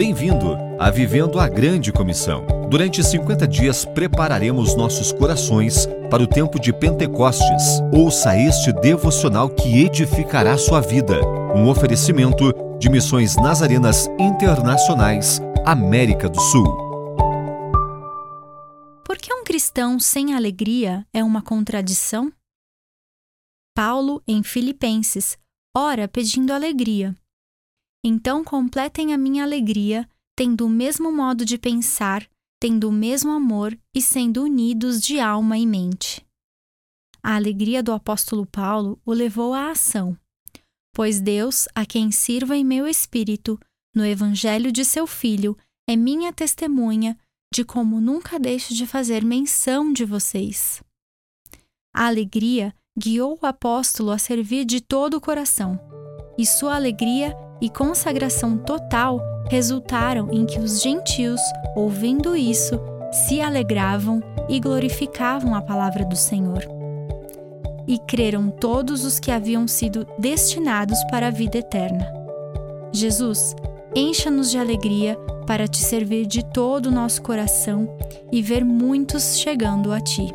Bem-vindo a Vivendo a Grande Comissão. Durante 50 dias prepararemos nossos corações para o tempo de Pentecostes. Ouça este devocional que edificará sua vida. Um oferecimento de Missões Nazarenas Internacionais, América do Sul. Por que um cristão sem alegria é uma contradição? Paulo, em Filipenses, ora pedindo alegria. Então completem a minha alegria, tendo o mesmo modo de pensar, tendo o mesmo amor e sendo unidos de alma e mente. A alegria do apóstolo Paulo o levou à ação, pois Deus, a quem sirva em meu espírito, no evangelho de seu filho, é minha testemunha de como nunca deixo de fazer menção de vocês. A alegria guiou o apóstolo a servir de todo o coração, e sua alegria e consagração total resultaram em que os gentios, ouvindo isso, se alegravam e glorificavam a palavra do Senhor. E creram todos os que haviam sido destinados para a vida eterna. Jesus, encha-nos de alegria para te servir de todo o nosso coração e ver muitos chegando a ti.